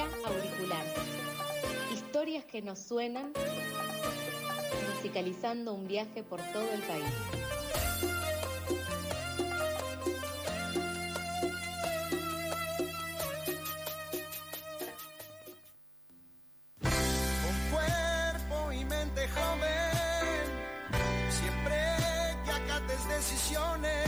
Auricular. Historias que nos suenan, musicalizando un viaje por todo el país. Con cuerpo y mente joven, siempre que acates decisiones,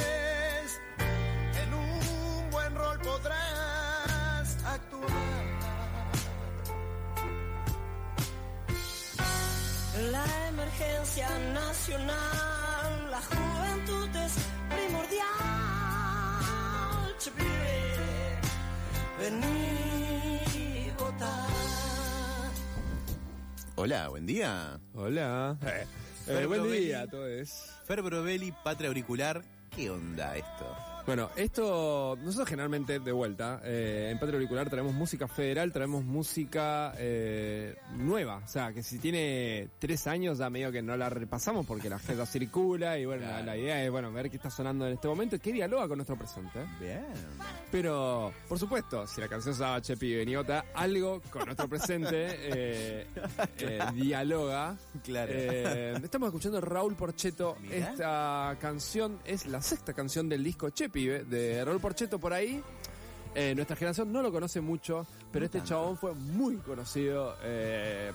nacional, la juventud es primordial. Che, pibe, Vení, votar. Hola, buen día. Hola. Eh, buen día a todos. Fer Brovelli, Patria Auricular. ¿Qué onda esto? Bueno, esto, nosotros generalmente de vuelta, eh, en Patria Auricular traemos música federal, traemos música eh, nueva. O sea, que si tiene tres años ya medio que no la repasamos porque la agenda circula y bueno, la, Claro. la idea es bueno ver qué está sonando en este momento y qué dialoga con nuestro presente. Bien. Pero, por supuesto, si la canción se llama Chepi Beniota, algo con nuestro presente eh, eh, dialoga. Claro. Estamos escuchando Raúl Porcheto. Mirá. Esta canción es la sexta canción del disco Chepi de Raúl Porcheto por ahí. Eh, nuestra generación no lo conoce mucho, pero No este tanto. chabón fue muy conocido. Eh,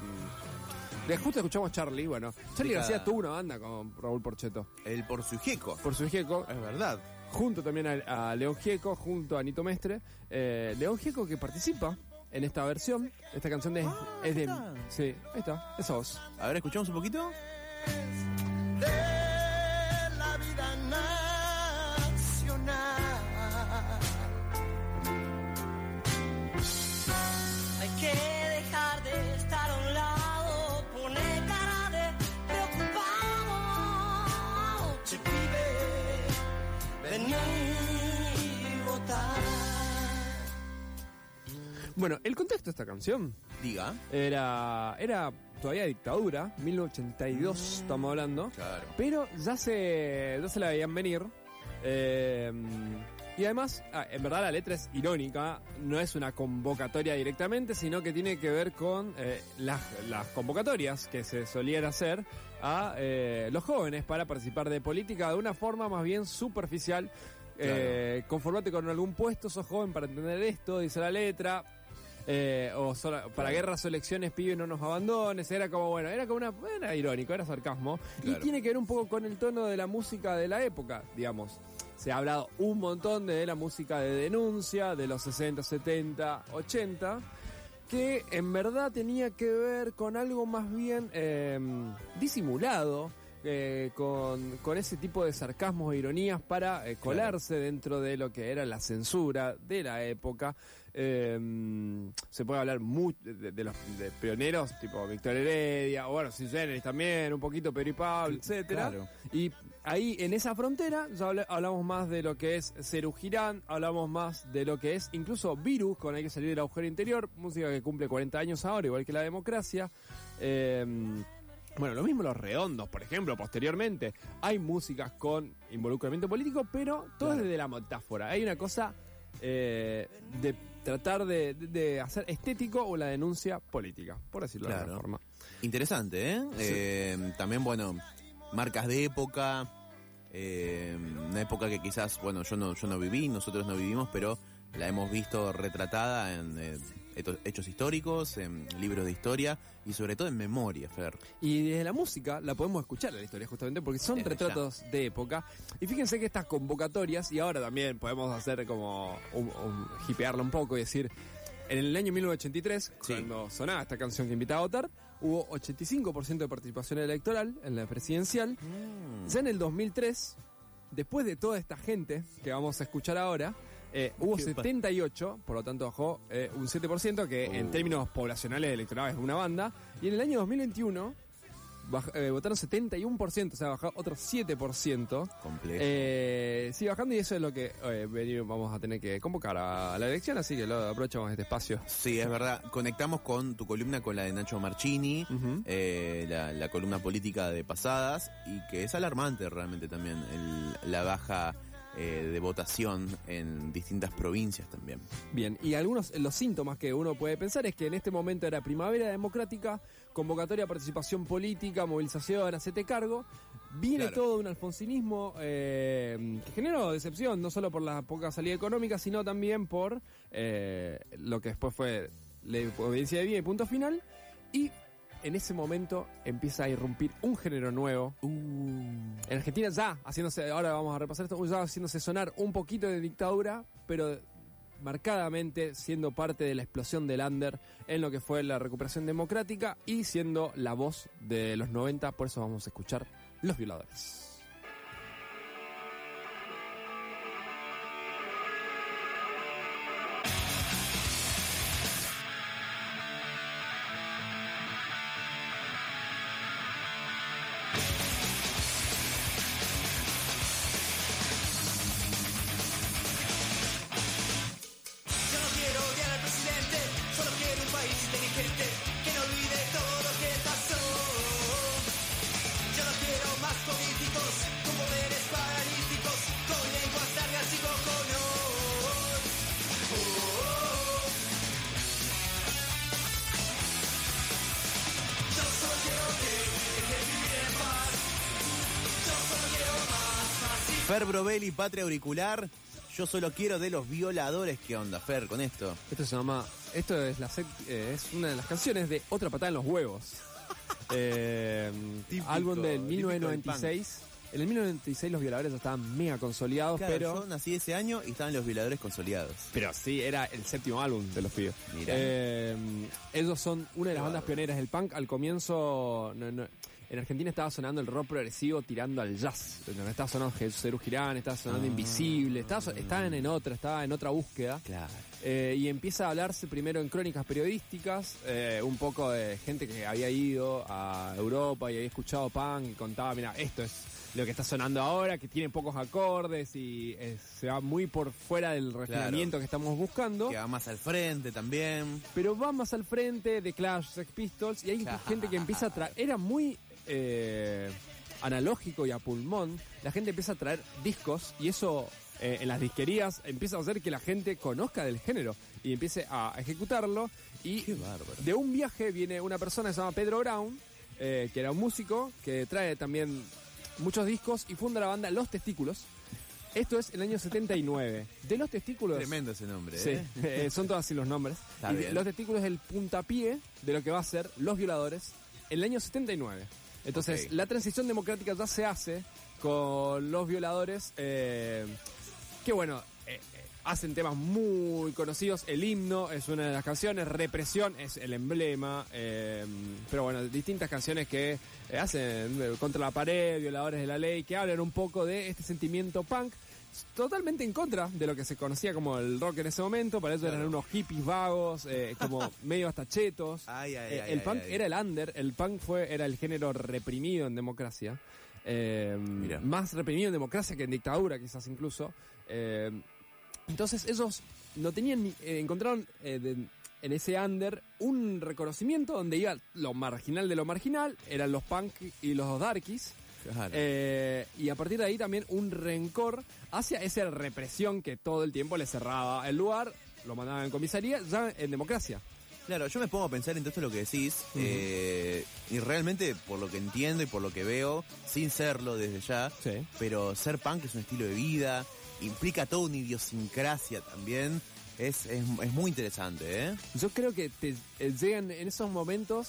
justo escuchamos Charlie, bueno. Charlie. García tuvo una banda con Raúl Porcheto. El por su jeco. Por su hijieco, Es verdad. junto también a, a León Gieco, junto a Anito Mestre. Eh, León Gieco que participa en esta versión. Esta canción de, Ah, es de... está. Sí, ahí está, esa voz. A ver, escuchamos un poquito. Bueno, el contexto de esta canción Diga. era, era todavía dictadura, 1982 estamos hablando. Claro. Pero ya se, ya se la veían venir. eh, y además, ah, en verdad la letra es irónica, no es una convocatoria directamente, sino que tiene que ver con eh, las, las convocatorias que se solían hacer a eh, los jóvenes para participar de política de una forma más bien superficial. Eh, conformate con algún puesto, sos joven para entender esto, dice la letra. Eh, o sola- para guerras o elecciones, pibe, no nos abandones. Era como, bueno, era como una. Era irónico, era sarcasmo. Claro. Y tiene que ver un poco con el tono de la música de la época, digamos. Se ha hablado un montón de la música de denuncia de los 60, 70, 80, que en verdad tenía que ver con algo más bien eh, disimulado. Eh, con, con ese tipo de sarcasmos e ironías para eh, colarse dentro de lo que era la censura de la época. Eh, se puede hablar mucho de, de los de pioneros tipo Víctor Heredia, o bueno, Sui Generis también, un poquito Pedro y Pablo, etcétera. Claro. Y ahí en esa frontera ya habla- hablamos más de lo que es Ceru Girán, hablamos más de lo que es incluso Virus, con Hay que salir del agujero interior, música que cumple 40 años ahora, igual que la democracia. Eh, bueno, lo mismo los redondos, por ejemplo, posteriormente. Hay músicas con involucramiento político, pero todo es desde la metáfora. Hay una cosa eh, de tratar de, de- hacer estético o la denuncia política, por decirlo de alguna forma. Interesante, ¿eh? Eh, También, bueno, marcas de época. eh, una época que quizás, bueno, yo no, yo no viví, nosotros no vivimos, pero la hemos visto retratada en eh, hechos históricos, en libros de historia y sobre todo en memoria, Fer. Y desde la música la podemos escuchar la historia justamente porque son Desde retratos de época. Y fíjense que estas convocatorias, y ahora también podemos hacer como un, un- hipearlo un poco y decir, en el año 1983, Sí. cuando sonaba esta canción que invita a votar, hubo 85% de participación electoral en la presidencial. Ya en el 2003, después de toda esta gente que vamos a escuchar ahora, eh, hubo Qué pa- 78, por lo tanto bajó eh, un 7%, que en términos poblacionales electorales es una banda. Y en el año 2021 baj- eh, votaron 71%, o sea, bajó otro 7%. Complejo. Eh, sigue bajando y eso es lo que venir- vamos a tener que convocar a la elección, así que lo aprovechamos este espacio. Sí, es verdad. Conectamos con tu columna con la de Nacho Marchini, la, la columna política de pasadas, y que es alarmante realmente también el- la baja eh, de votación en distintas provincias también. Bien, y algunos los síntomas que uno puede pensar es que en este momento era primavera democrática, convocatoria a participación política, movilización, hacete cargo. Viene Claro. todo un alfonsinismo eh, que generó decepción, no solo por la poca salida económica, sino también por eh, lo que después fue la obediencia de bien y punto final. Y en ese momento empieza a irrumpir un género nuevo. En Argentina ya haciéndose, ahora vamos a repasar esto, ya haciéndose sonar un poquito de dictadura, pero marcadamente siendo parte de la explosión del under en lo que fue la recuperación democrática y siendo la voz de los 90, por eso vamos a escuchar Los Violadores. Fer Brovelli, Patria Auricular. Yo solo quiero de los violadores. ¿Qué onda, Fer, con esto? Esto se llama, esto es, la sec- eh, es una de las canciones de Otra patada en los huevos. Eh, Típico, álbum del típico del 1996. En el 1996 los violadores ya estaban mega consolidados, Claro, pero... yo nací ese año y estaban los violadores consolidados. Pero sí, era el séptimo álbum de los pibes. Mirá. Eh, ellos son una de las bandas pioneras del punk. Al comienzo, no- no- en Argentina estaba sonando el rock progresivo tirando al jazz. ¿entendés? Estaba sonando Jesús Girán, estaba sonando Ah. Invisible, estaba, estaban en otra, estaba en otra búsqueda. Claro. Eh, y empieza a hablarse primero en crónicas periodísticas, eh, un poco de gente que había ido a Europa y había escuchado punk y contaba, mira, esto es lo que está sonando ahora, que tiene pocos acordes y eh, se va muy por fuera del refinamiento que estamos buscando. Que va más al frente también. Pero va más al frente de Clash, Sex Pistols, y hay Claro. gente que empieza a traer. Era muy eh, analógico y a pulmón. La gente empieza a traer discos, y eso eh, en las disquerías empieza a hacer que la gente conozca del género y empiece a ejecutarlo. Y Qué bárbaro. de un viaje viene una persona que se llama Pedro Brown, eh, que era un músico, que trae también muchos discos y funda la banda Los Testículos. Esto es el año 79. De Los Testículos. Tremendo ese nombre, Sí, ¿eh? eh, son todos así los nombres. Está Y bien. los testículos es el puntapié de lo que va a ser Los Violadores en el año 79. Entonces, la transición democrática ya se hace con Los Violadores, eh, que bueno, eh, eh, hacen temas muy conocidos. El himno es una de las canciones, Represión es el emblema, eh, pero bueno, distintas canciones que eh, hacen eh, contra la pared, Violadores de la Ley, que hablan un poco de este sentimiento punk totalmente en contra de lo que se conocía como el rock en ese momento. Para eso eran unos hippies vagos, eh, como medio hasta chetos. Ay, ay, Eh, ay, el punk era el under, el punk fue era el género reprimido en democracia. Eh, Mirá. más reprimido en democracia que en dictadura, quizás incluso. Eh, entonces ellos no tenían ni- eh, encontraron eh, de- en ese under un reconocimiento donde iba lo marginal de lo marginal, eran los punk y los darkies. Claro. Eh, y a partir de ahí también un rencor hacia esa represión que todo el tiempo le cerraba el lugar, lo mandaban en comisaría, ya en democracia. Claro, yo me pongo a pensar en todo esto lo que decís, eh, y realmente, por lo que entiendo y por lo que veo, sin serlo desde ya, Sí. pero ser punk es un estilo de vida, implica toda una idiosincrasia también, es, es, es muy interesante, ¿eh? Yo creo que te eh, llegan en esos momentos,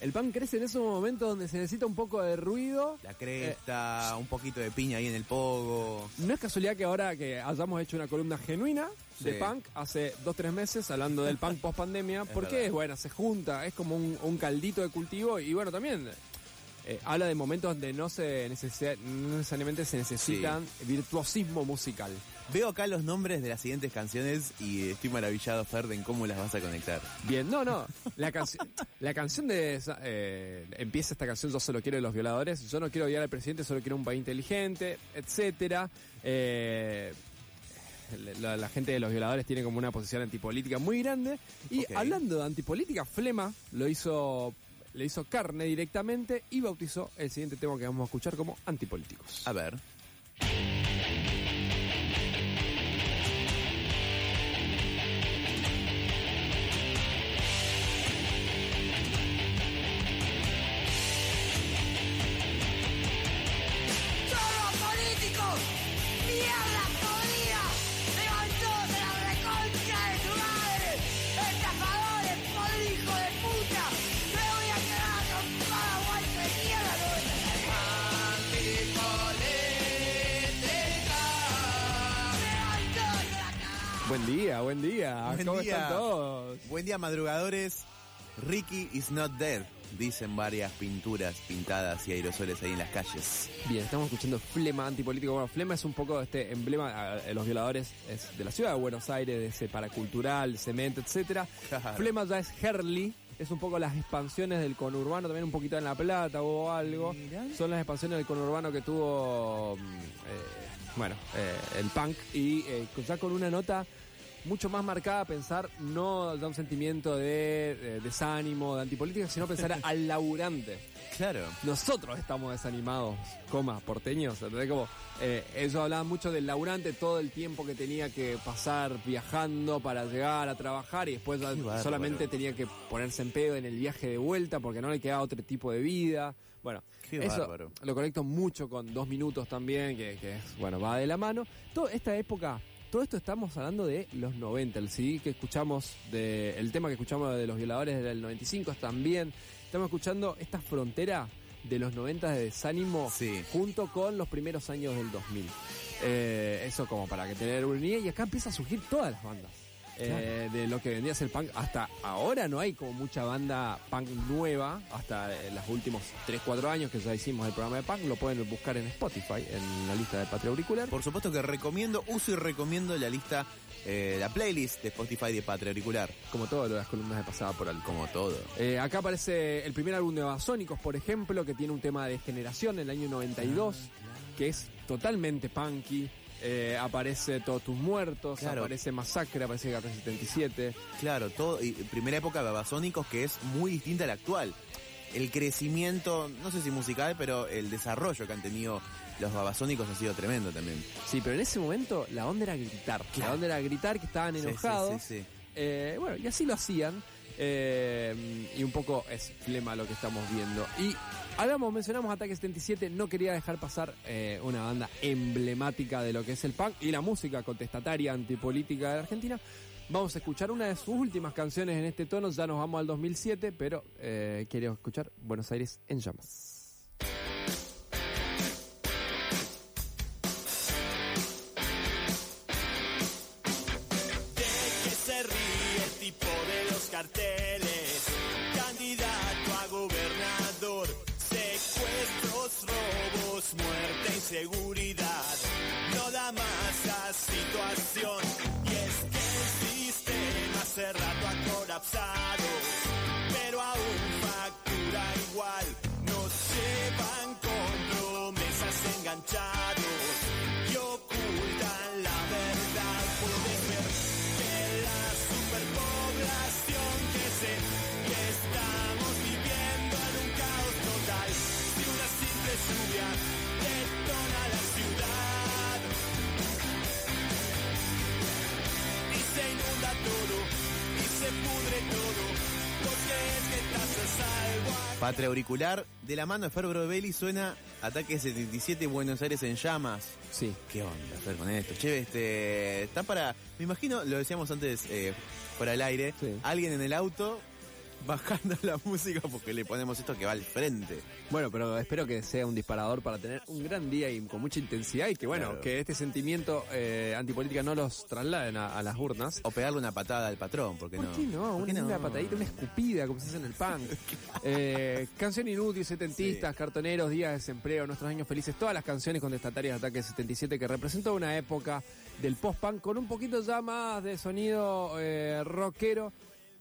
el pan crece en esos momentos donde se necesita un poco de ruido. La cresta, un poquito de piña ahí en el pogo. No es casualidad que ahora que hayamos hecho una columna genuina de Sí. punk hace dos tres meses hablando del punk post pandemia, porque es bueno, se junta, es como un, un caldito de cultivo y bueno, también eh, habla de momentos donde no se necesi- no necesariamente se necesitan virtuosismo musical. Veo acá los nombres de las siguientes canciones y estoy maravillado, Fer, en cómo las vas a conectar. Bien, no, no. La, canción la canción de. esa- eh, empieza esta canción, Yo solo quiero de los violadores. Yo no quiero odiar al presidente, solo quiero un país inteligente, etcétera. Eh, la, la gente de los violadores tiene como una posición antipolítica muy grande. Y hablando de antipolítica, Flema lo hizo. Le hizo carne directamente y bautizó el siguiente tema que vamos a escuchar como antipolíticos. A ver. Día, buen día. Buen ¿Cómo día. están todos? Buen día, madrugadores. Ricky is not dead, dicen varias pinturas pintadas y aerosoles ahí en las calles. Bien, estamos escuchando Flema Antipolítico. Bueno, Flema es un poco este emblema, eh, los violadores es de la ciudad de Buenos Aires, de ese paracultural, cemento, etcétera. Claro. Flema ya es Herley, es un poco las expansiones del conurbano, también un poquito en La Plata o algo. Son las expansiones del conurbano que tuvo, mm, eh, bueno, eh, el punk y eh, ya con una nota mucho más marcada a pensar no da un sentimiento de, de desánimo, de antipolítica, sino pensar al laburante. Claro. Nosotros estamos desanimados, coma, porteños. ¿entendés? Como, eh, ellos hablaban mucho del laburante, todo el tiempo que tenía que pasar viajando para llegar a trabajar y después solamente tenía que ponerse en pedo en el viaje de vuelta porque no le quedaba otro tipo de vida. Bueno, Qué eso bárbaro. lo conecto mucho con dos minutos también, que, que es, bueno, va de la mano. Toda esta época, todo esto estamos hablando de los 90, el CD que escuchamos, de, el tema que escuchamos de los violadores del 95 también. Estamos escuchando esta frontera de los 90 de desánimo Sí. junto con los primeros años del 2000. Eh, eso como para que tener una idea. Y acá empieza a surgir todas las bandas. Eh, de lo que vendría a ser punk. Hasta ahora no hay como mucha banda punk nueva. Hasta eh, los últimos 3-4 años que ya hicimos el programa de punk. Lo pueden buscar en Spotify, en la lista de Patria Auricular. Por supuesto que recomiendo, uso y recomiendo la lista, eh, la playlist de Spotify de Patria Auricular. Como todas las columnas de pasada por alto. Como todo. Acá aparece el primer álbum de Babasónicos, por ejemplo, que tiene un tema de generación en el año 92, que es totalmente punky. Eh, aparece Todos tus muertos, Claro. aparece Masacre, aparece Guerra 77. Claro, todo. Y primera época de Babasónicos que es muy distinta a la actual. El crecimiento, no sé si musical, pero el desarrollo que han tenido los Babasónicos ha sido tremendo también. Sí, pero en ese momento la onda era gritar. La onda era gritar que estaban sí, enojados. sí, sí. Eh, bueno, y así lo hacían. Eh, y un poco es flema lo que estamos viendo. Y hablamos, mencionamos Ataque 77. No quería dejar pasar eh, una banda emblemática de lo que es el punk y la música contestataria antipolítica de la Argentina. Vamos a escuchar una de sus últimas canciones en este tono. Ya nos vamos al 2007, pero eh, quiero escuchar Buenos Aires en llamas. Patria Auricular, de la mano de Fer Brovelli suena Ataque 77 Buenos Aires en llamas. Sí. ¿Qué onda, Fer, con esto? Che, este, está para, me imagino, lo decíamos antes eh, fuera del aire, Sí. alguien en el auto bajando la música porque le ponemos esto que va al frente. Bueno, pero espero que sea un disparador para tener un gran día y con mucha intensidad y que bueno, Claro. que este sentimiento eh, antipolítica no los trasladen a, a las urnas. O pegarle una patada al patrón, porque ¿Por no? qué no? ¿Por qué Una, no? patadita, una escupida, como se hace en el pan. Eh, canción inútil, setentistas, cartoneros, días de desempleo, nuestros años felices, todas las canciones contestatarias de Ataque 77 que representó una época del post-punk con un poquito ya más de sonido eh, rockero.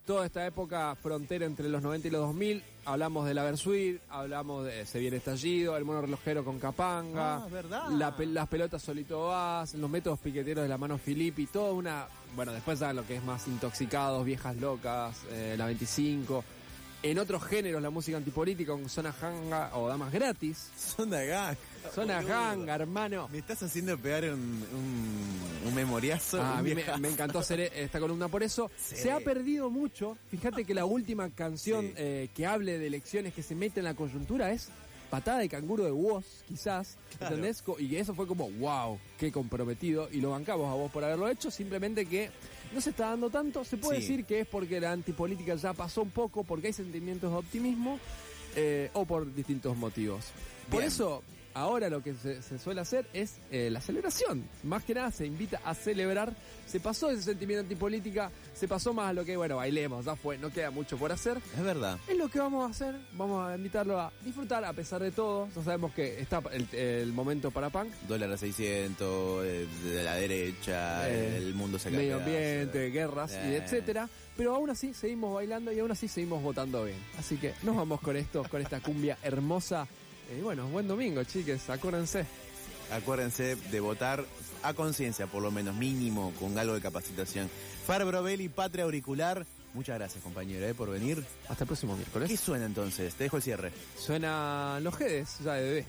Toda esta época frontera entre los 90 y los 2000, hablamos de la Versuit, hablamos de Se viene estallido, el mono relojero con Capanga, Ah, la las pelotas solito vas, los métodos piqueteros de la mano Filippi, toda una, bueno, después ya lo que es más intoxicados, viejas locas, eh, la 25. En otros géneros, la música antipolítica con Zona Hanga o Damas Gratis. Zona gang. Zona. Hanga, hermano. Me estás haciendo pegar un, un, un memoriazo. Ah, a mí me, encantó hacer esta columna por eso. Sí. Se ha perdido mucho. Fíjate que la última canción Sí. eh, que hable de elecciones que se mete en la coyuntura es Patada de Canguro de Woz, quizás. Claro. ¿Entendés? Y eso fue como, wow, qué comprometido. Y lo bancamos a vos por haberlo hecho. Simplemente que no se está dando tanto. Se puede Sí. decir que es porque la antipolítica ya pasó un poco, porque hay sentimientos de optimismo eh, o por distintos motivos. Por eso ahora lo que se, se suele hacer es eh, la celebración. Más que nada se invita a celebrar. Se pasó ese sentimiento antipolítica, se pasó más a lo que, bueno, bailemos, ya fue, no queda mucho por hacer. Es verdad. Es lo que vamos a hacer, vamos a invitarlo a disfrutar a pesar de todo. Ya sabemos que está el, el momento para punk. Dólar a 600, eh, de la derecha, Eh, el mundo se medio ambiente, guerras y etcétera. Pero aún así seguimos bailando y aún así seguimos votando bien. Así que nos vamos con esto, con esta cumbia hermosa. Y bueno, buen domingo, chiques, acuérdense. Acuérdense de votar a conciencia, por lo menos mínimo, con algo de capacitación. Far Brovelli, Patria Auricular. Muchas gracias, compañero, eh, por venir. Hasta el próximo miércoles. ¿Qué suena entonces? Te dejo el cierre. Suena los Jedes, ya de bebé.